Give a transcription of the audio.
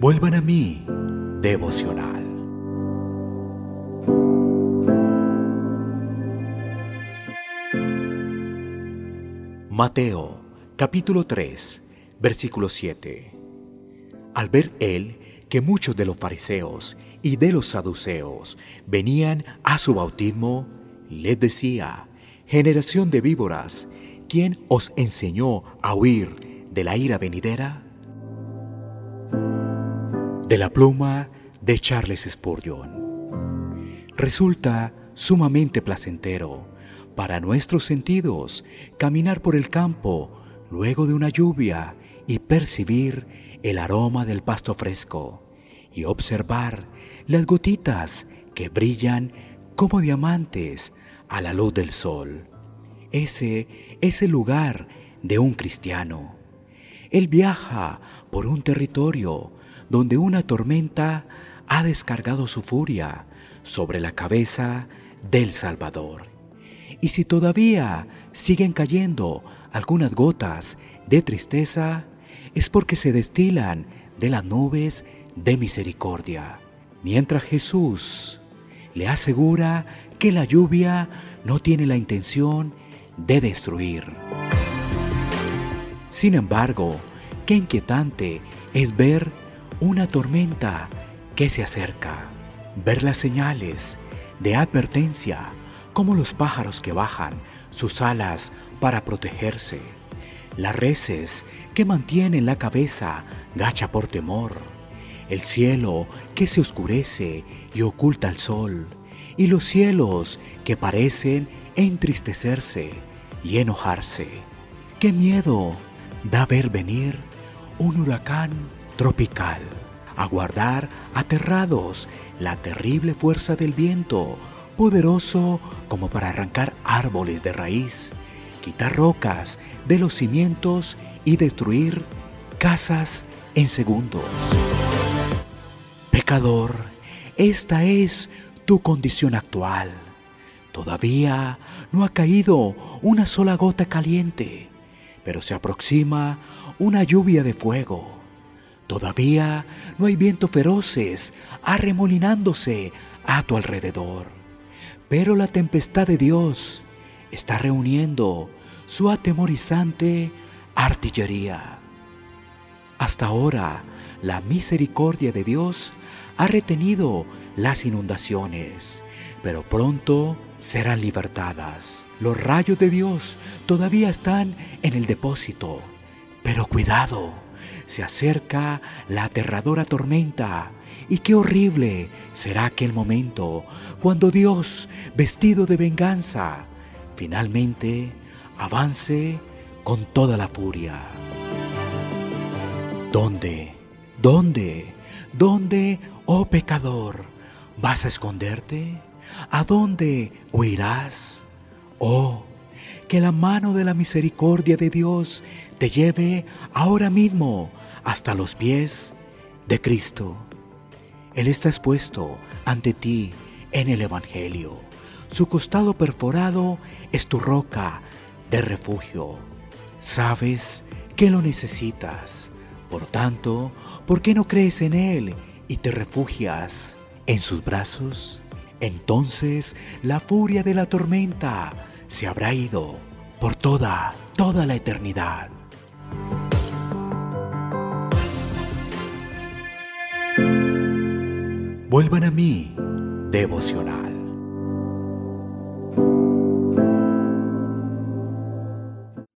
Vuelvan a mí, devocional. Mateo, capítulo 3, versículo 7. Al ver él que muchos de los fariseos y de los saduceos venían a su bautismo, les decía, generación de víboras, ¿quién os enseñó a huir de la ira venidera? De la pluma de Charles Spurgeon. Resulta sumamente placentero para nuestros sentidos caminar por el campo luego de una lluvia y percibir el aroma del pasto fresco y observar las gotitas que brillan como diamantes a la luz del sol. Ese es el lugar de un cristiano. Él viaja por un territorio donde una tormenta ha descargado su furia sobre la cabeza del Salvador. Y si todavía siguen cayendo algunas gotas de tristeza, es porque se destilan de las nubes de misericordia, mientras Jesús le asegura que la lluvia no tiene la intención de destruir. Sin embargo, qué inquietante es ver una tormenta que se acerca, ver las señales de advertencia como los pájaros que bajan sus alas para protegerse, las reses que mantienen la cabeza gacha por temor, el cielo que se oscurece y oculta el sol, y los cielos que parecen entristecerse y enojarse. ¡Qué miedo da ver venir un huracán tropical! Aguardar aterrados la terrible fuerza del viento, poderoso como para arrancar árboles de raíz, quitar rocas de los cimientos y destruir casas en segundos. Pecador, esta es tu condición actual. Todavía no ha caído una sola gota caliente, pero se aproxima una lluvia de fuego. Todavía no hay vientos feroces arremolinándose a tu alrededor, pero la tempestad de Dios está reuniendo su atemorizante artillería. Hasta ahora, la misericordia de Dios ha retenido las inundaciones, pero pronto serán libertadas. Los rayos de Dios todavía están en el depósito, pero cuidado, se acerca la aterradora tormenta. Y qué horrible será aquel momento cuando Dios, vestido de venganza, finalmente avance con toda la furia. ¿Dónde? ¿Dónde? ¿Dónde, oh pecador, vas a esconderte? ¿A dónde huirás? Oh, que la mano de la misericordia de Dios te lleve ahora mismo hasta los pies de Cristo. Él está expuesto ante ti en el Evangelio. Su costado perforado es tu roca de refugio. Sabes que lo necesitas. Por tanto, ¿por qué no crees en Él y te refugias en sus brazos? Entonces la furia de la tormenta se habrá ido por toda, toda la eternidad. Vuelvan a mí, devocional.